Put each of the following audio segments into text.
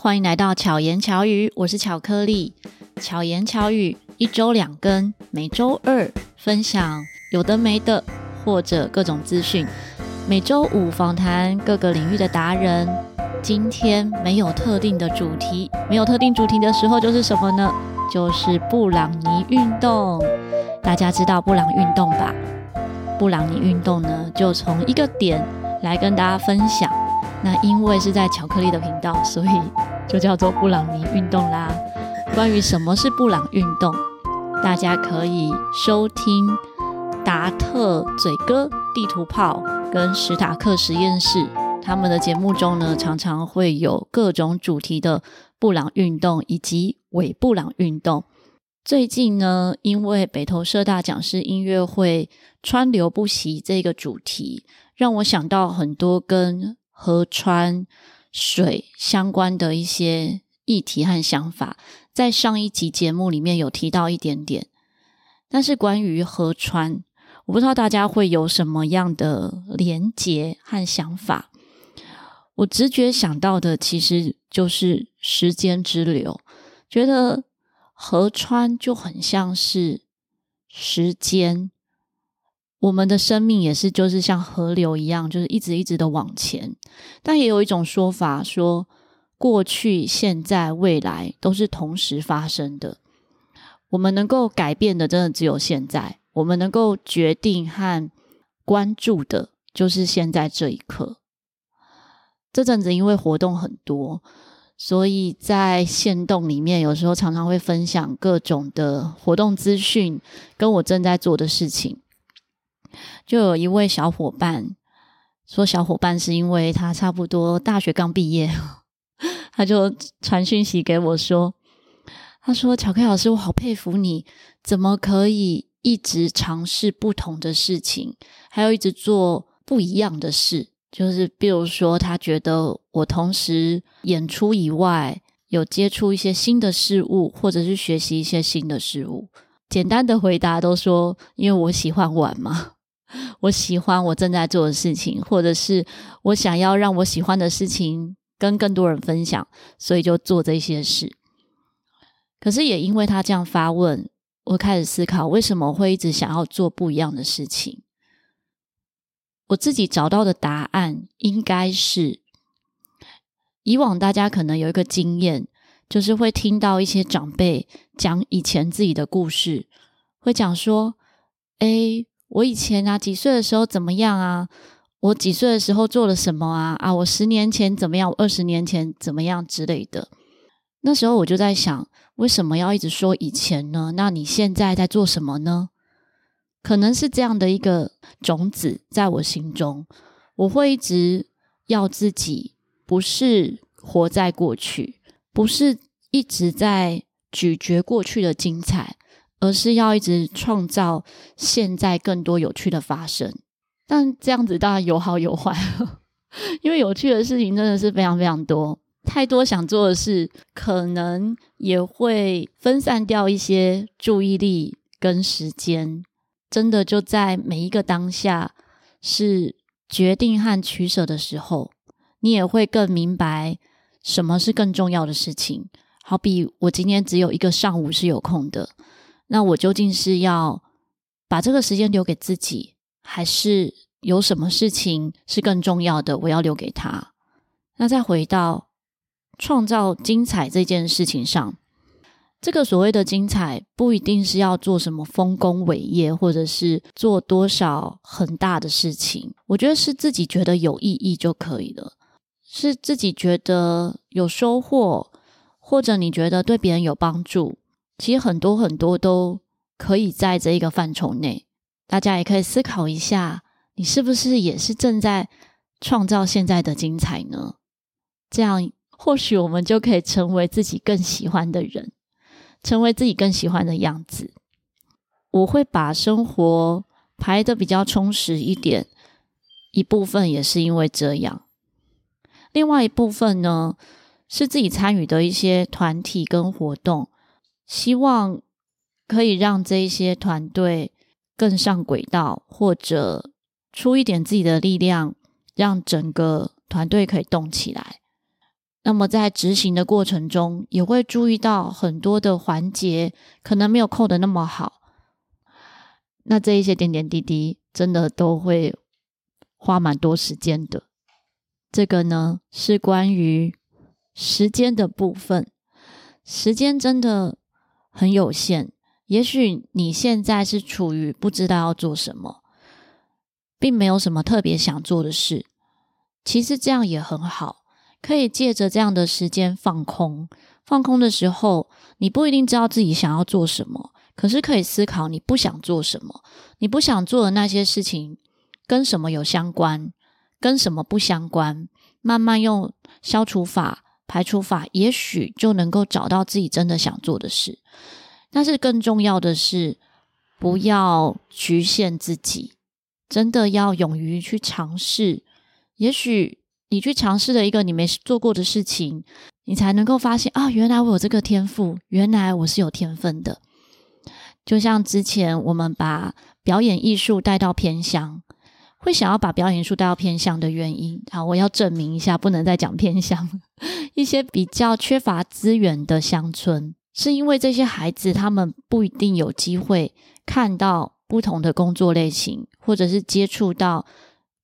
欢迎来到巧言巧语，我是巧克力。巧言巧语，一周两更，每周二分享有的没的，或者各种资讯。每周五访谈各个领域的达人。今天没有特定的主题，没有特定主题的时候就是什么呢？就是布朗尼运动。大家知道布朗运动吧？布朗尼运动呢，就从一个点来跟大家分享。那因为是在巧克力的频道，所以就叫做布朗尼运动啦。关于什么是布朗运动，大家可以收听达特嘴哥、地图炮跟史塔克实验室他们的节目中呢，常常会有各种主题的布朗运动以及伪布朗运动。最近呢，因为北投社大讲师音乐会川流不息这个主题，让我想到很多跟河川水相关的一些议题和想法，在上一集节目里面有提到一点点。但是关于河川，我不知道大家会有什么样的连结和想法。我直觉想到的其实就是时间之流，觉得河川就很像是时间。我们的生命也是，就是像河流一样，就是一直一直的往前。但也有一种说法说，过去、现在、未来都是同时发生的。我们能够改变的，真的只有现在。我们能够决定和关注的，就是现在这一刻。这阵子因为活动很多，所以在限动里面，有时候常常会分享各种的活动资讯，跟我正在做的事情。就有一位小伙伴说，小伙伴是因为他差不多大学刚毕业，他就传讯息给我说：“他说，巧克老师，我好佩服你，怎么可以一直尝试不同的事情，还有一直做不一样的事？就是比如说，他觉得我同时演出以外，有接触一些新的事物，或者是学习一些新的事物。简单的回答都说，因为我喜欢玩嘛。”我喜欢我正在做的事情，或者是我想要让我喜欢的事情跟更多人分享，所以就做这些事。可是也因为他这样发问，我开始思考为什么会一直想要做不一样的事情。我自己找到的答案应该是，以往大家可能有一个经验，就是会听到一些长辈讲以前自己的故事，会讲说：“诶。”我以前啊，几岁的时候怎么样啊？我几岁的时候做了什么啊？啊，我十年前怎么样？我二十年前怎么样之类的。那时候我就在想，为什么要一直说以前呢？那你现在在做什么呢？可能是这样的一个种子在我心中，我会一直要自己不是活在过去，不是一直在咀嚼过去的精彩。而是要一直创造现在更多有趣的发生，但这样子当然有好有坏，因为有趣的事情真的是非常非常多，太多想做的事，可能也会分散掉一些注意力跟时间。真的就在每一个当下是决定和取舍的时候，你也会更明白什么是更重要的事情。好比我今天只有一个上午是有空的。那我究竟是要把这个时间留给自己，还是有什么事情是更重要的？我要留给他。那再回到创造精彩这件事情上，这个所谓的精彩，不一定是要做什么丰功伟业，或者是做多少很大的事情。我觉得是自己觉得有意义就可以了，是自己觉得有收获，或者你觉得对别人有帮助。其实很多很多都可以在这一个范畴内，大家也可以思考一下，你是不是也是正在创造现在的精彩呢？这样或许我们就可以成为自己更喜欢的人，成为自己更喜欢的样子。我会把生活排的比较充实一点，一部分也是因为这样，另外一部分呢，是自己参与的一些团体跟活动。希望可以让这一些团队更上轨道，或者出一点自己的力量，让整个团队可以动起来。那么在执行的过程中，也会注意到很多的环节可能没有扣的那么好。那这一些点点滴滴，真的都会花蛮多时间的。这个呢，是关于时间的部分。时间真的很有限，也许你现在是处于不知道要做什么，并没有什么特别想做的事。其实这样也很好，可以借着这样的时间放空。放空的时候，你不一定知道自己想要做什么。可是可以思考，你不想做什么？你不想做的那些事情，跟什么有相关？跟什么不相关？慢慢用消除法、排除法，也许就能够找到自己真的想做的事。但是更重要的是，不要局限自己，真的要勇于去尝试。也许你去尝试了一个你没做过的事情，你才能够发现啊，原来我有这个天赋，原来我是有天分的。就像之前我们把表演艺术带到偏乡，会想要把表演艺术带到偏乡的原因，好，我要证明一下，不能再讲偏乡。一些比较缺乏资源的乡村，是因为这些孩子他们不一定有机会看到不同的工作类型，或者是接触到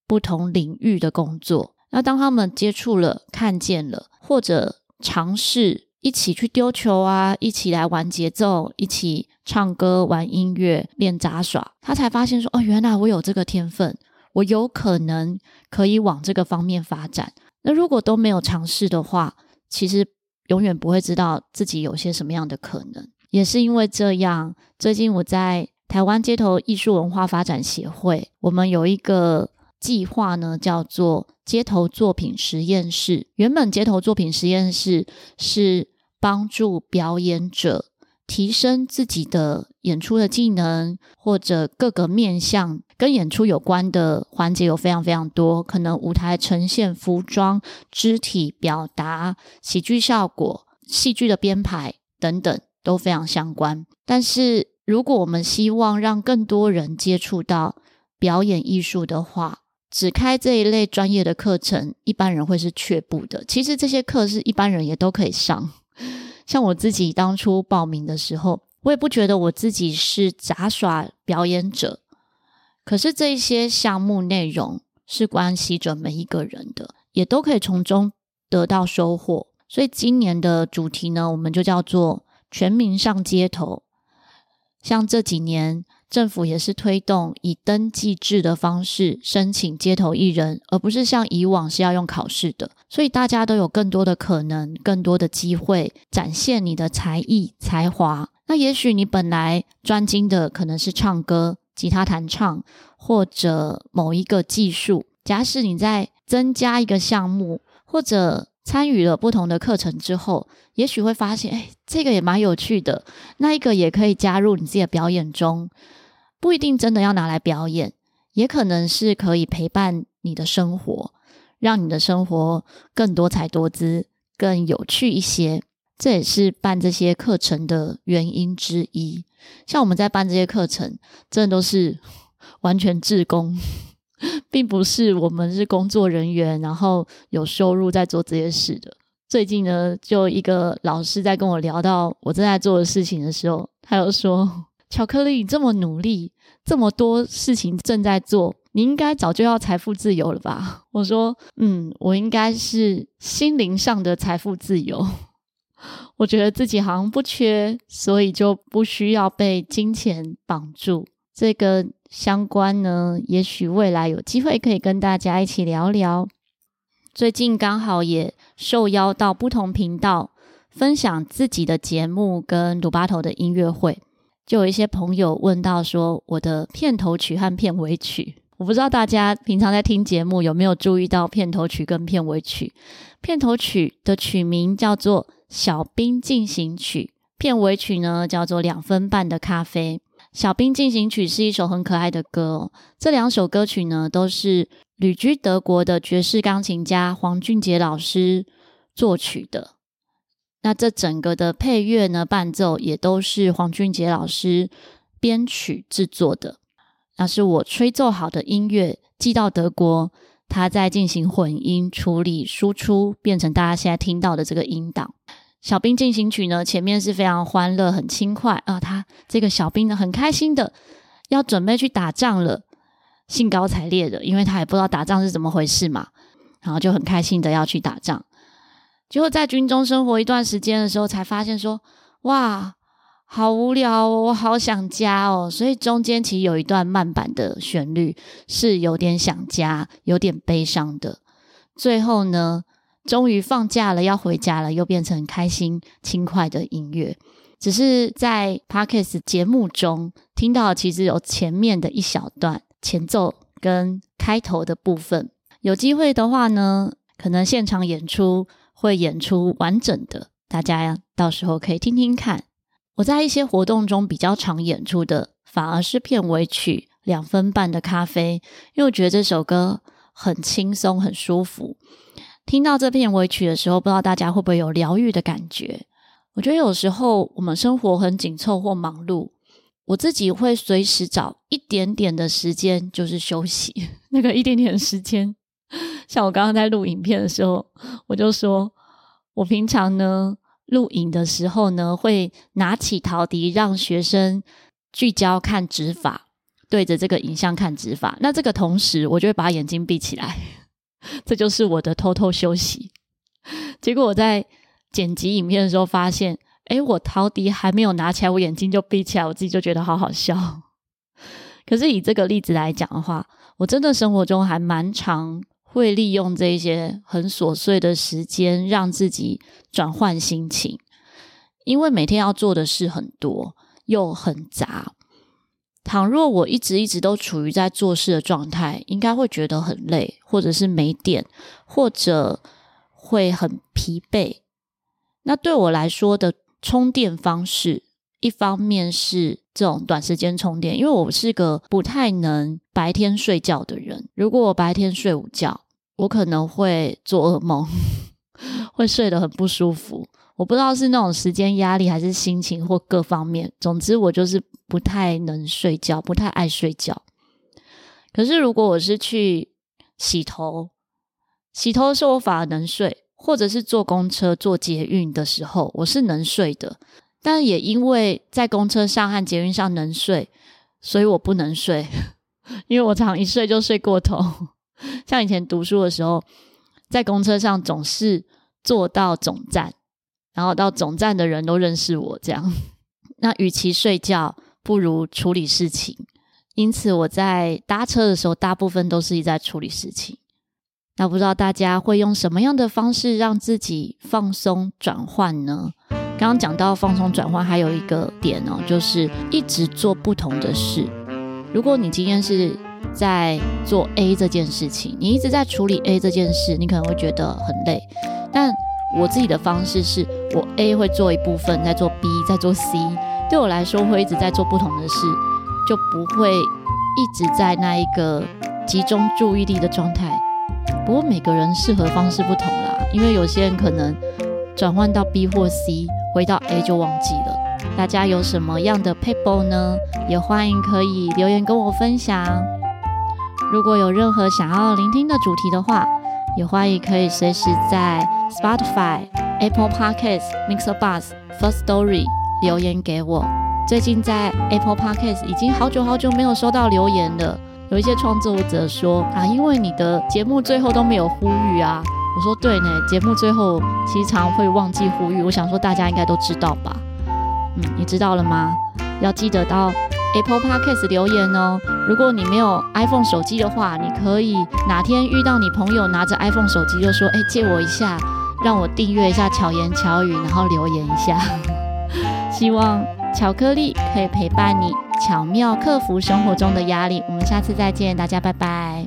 不同领域的工作。那当他们接触了、看见了，或者尝试。一起去丢球啊，一起来玩节奏，一起唱歌、玩音乐、练杂耍。他才发现说：“哦，原来我有这个天分，我有可能可以往这个方面发展。”那如果都没有尝试的话，其实永远不会知道自己有些什么样的可能。也是因为这样，最近我在台湾街头艺术文化发展协会，我们有一个计划呢，叫做街头作品实验室。原本街头作品实验室是帮助表演者提升自己的演出的技能，或者各个面向跟演出有关的环节有非常非常多，可能舞台呈现、服装、肢体表达、喜剧效果、戏剧的编排等等都非常相关。但是，如果我们希望让更多人接触到表演艺术的话，只开这一类专业的课程，一般人会是却步的。其实这些课是一般人也都可以上。像我自己当初报名的时候，我也不觉得我自己是杂耍表演者，可是这些项目内容是关系着每一个人的，也都可以从中得到收获。所以今年的主题呢，我们就叫做“全民上街头”。像这几年。政府也是推动以登记制的方式申请街头艺人，而不是像以往是要用考试的，所以大家都有更多的可能、更多的机会展现你的才艺才华。那也许你本来专精的可能是唱歌、吉他弹唱，或者某一个技术。假使你在增加一个项目，或者参与了不同的课程之后，也许会发现，哎，这个也蛮有趣的，那一个也可以加入你自己的表演中。不一定真的要拿来表演，也可能是可以陪伴你的生活，让你的生活更多彩多姿、更有趣一些。这也是办这些课程的原因之一。像我们在办这些课程，真的都是 完全自工，并不是我们是工作人员，然后有收入在做这些事的。最近呢，就一个老师在跟我聊到我正在做的事情的时候，他又说。巧克力，你这么努力，这么多事情正在做，你应该早就要财富自由了吧？我说，嗯，我应该是心灵上的财富自由。我觉得自己好像不缺，所以就不需要被金钱绑住。这个相关呢，也许未来有机会可以跟大家一起聊聊。最近刚好也受邀到不同频道分享自己的节目跟鲁巴头的音乐会。就有一些朋友问到说，我的片头曲和片尾曲，我不知道大家平常在听节目有没有注意到片头曲跟片尾曲。片头曲的曲名叫做《小兵进行曲》，片尾曲呢叫做《两分半的咖啡》。《小兵进行曲》是一首很可爱的歌哦。这两首歌曲呢都是旅居德国的爵士钢琴家黄俊杰老师作曲的。那这整个的配乐呢，伴奏也都是黄俊杰老师编曲制作的。那是我吹奏好的音乐寄到德国，他在进行混音处理，输出变成大家现在听到的这个音档。小兵进行曲呢，前面是非常欢乐、很轻快啊，他这个小兵呢很开心的要准备去打仗了，兴高采烈的，因为他也不知道打仗是怎么回事嘛，然后就很开心的要去打仗。结果在军中生活一段时间的时候，才发现说，哇。好无聊哦，我好想家哦，所以中间其实有一段慢板的旋律是有点想家，有点悲伤的。最后呢，终于放假了，要回家了，又变成开心轻快的音乐。只是在 Podcast 节目中听到，其实有前面的一小段前奏跟开头的部分。有机会的话呢，可能现场演出会演出完整的，大家到时候可以听听看。我在一些活动中比较常演出的，反而是片尾曲《两分半的咖啡》，因为我觉得这首歌很轻松、很舒服。听到这片尾曲的时候，不知道大家会不会有疗愈的感觉？我觉得有时候我们生活很紧凑或忙碌，我自己会随时找一点点的时间，就是休息。那个一点点的时间，像我刚刚在录影片的时候，我就说我平常呢。录影的时候呢，会拿起陶笛，让学生聚焦看指法，对着这个影像看指法。那这个同时，我就会把眼睛闭起来，这就是我的偷偷休息。结果我在剪辑影片的时候发现，诶，我陶笛还没有拿起来，我眼睛就闭起来，我自己就觉得好好笑。可是以这个例子来讲的话，我真的生活中还蛮常。会利用这些很琐碎的时间，让自己转换心情，因为每天要做的事很多又很杂。倘若我一直一直都处于在做事的状态，应该会觉得很累，或者是没电，或者会很疲惫。那对我来说的充电方式，一方面是这种短时间充电，因为我是个不太能白天睡觉的人。如果我白天睡午觉，我可能会做噩梦，会睡得很不舒服。我不知道是那种时间压力，还是心情或各方面。总之，我就是不太能睡觉，不太爱睡觉。可是，如果我是去洗头，洗头的时候我反而能睡，或者是坐公车、坐捷运的时候，我是能睡的。但也因为在公车上和捷运上能睡，所以我不能睡，因为我常一睡就睡过头。像以前读书的时候，在公车上总是坐到总站，然后到总站的人都认识我，这样。那与其睡觉，不如处理事情。因此，我在搭车的时候，大部分都是一在处理事情。那不知道大家会用什么样的方式让自己放松转换呢？刚刚讲到放松转换，还有一个点哦，就是一直做不同的事。如果你今天是在做 A 这件事情，你一直在处理 A 这件事，你可能会觉得很累。但我自己的方式是，我 A 会做一部分，再做 B，再做 C。对我来说，会一直在做不同的事，就不会一直在那一个集中注意力的状态。不过每个人适合方式不同啦，因为有些人可能转换到 B 或 C，回到 A 就忘记了。大家有什么样的撇步呢？也欢迎可以留言跟我分享。如果有任何想要聆听的主题的话，也欢迎可以随时在 Spotify、Apple Podcasts、Mixer b u s、First Story 留言给我。最近在 Apple Podcasts 已经好久好久没有收到留言了。有一些创作者说啊，因为你的节目最后都没有呼吁啊。我说对呢，节目最后其实常会忘记呼吁。我想说大家应该都知道吧？嗯，你知道了吗？要记得到。Apple Podcast 留言哦。如果你没有 iPhone 手机的话，你可以哪天遇到你朋友拿着 iPhone 手机，就说：“哎，借我一下，让我订阅一下巧言巧语，然后留言一下。”希望巧克力可以陪伴你，巧妙克服生活中的压力。我们下次再见，大家拜拜。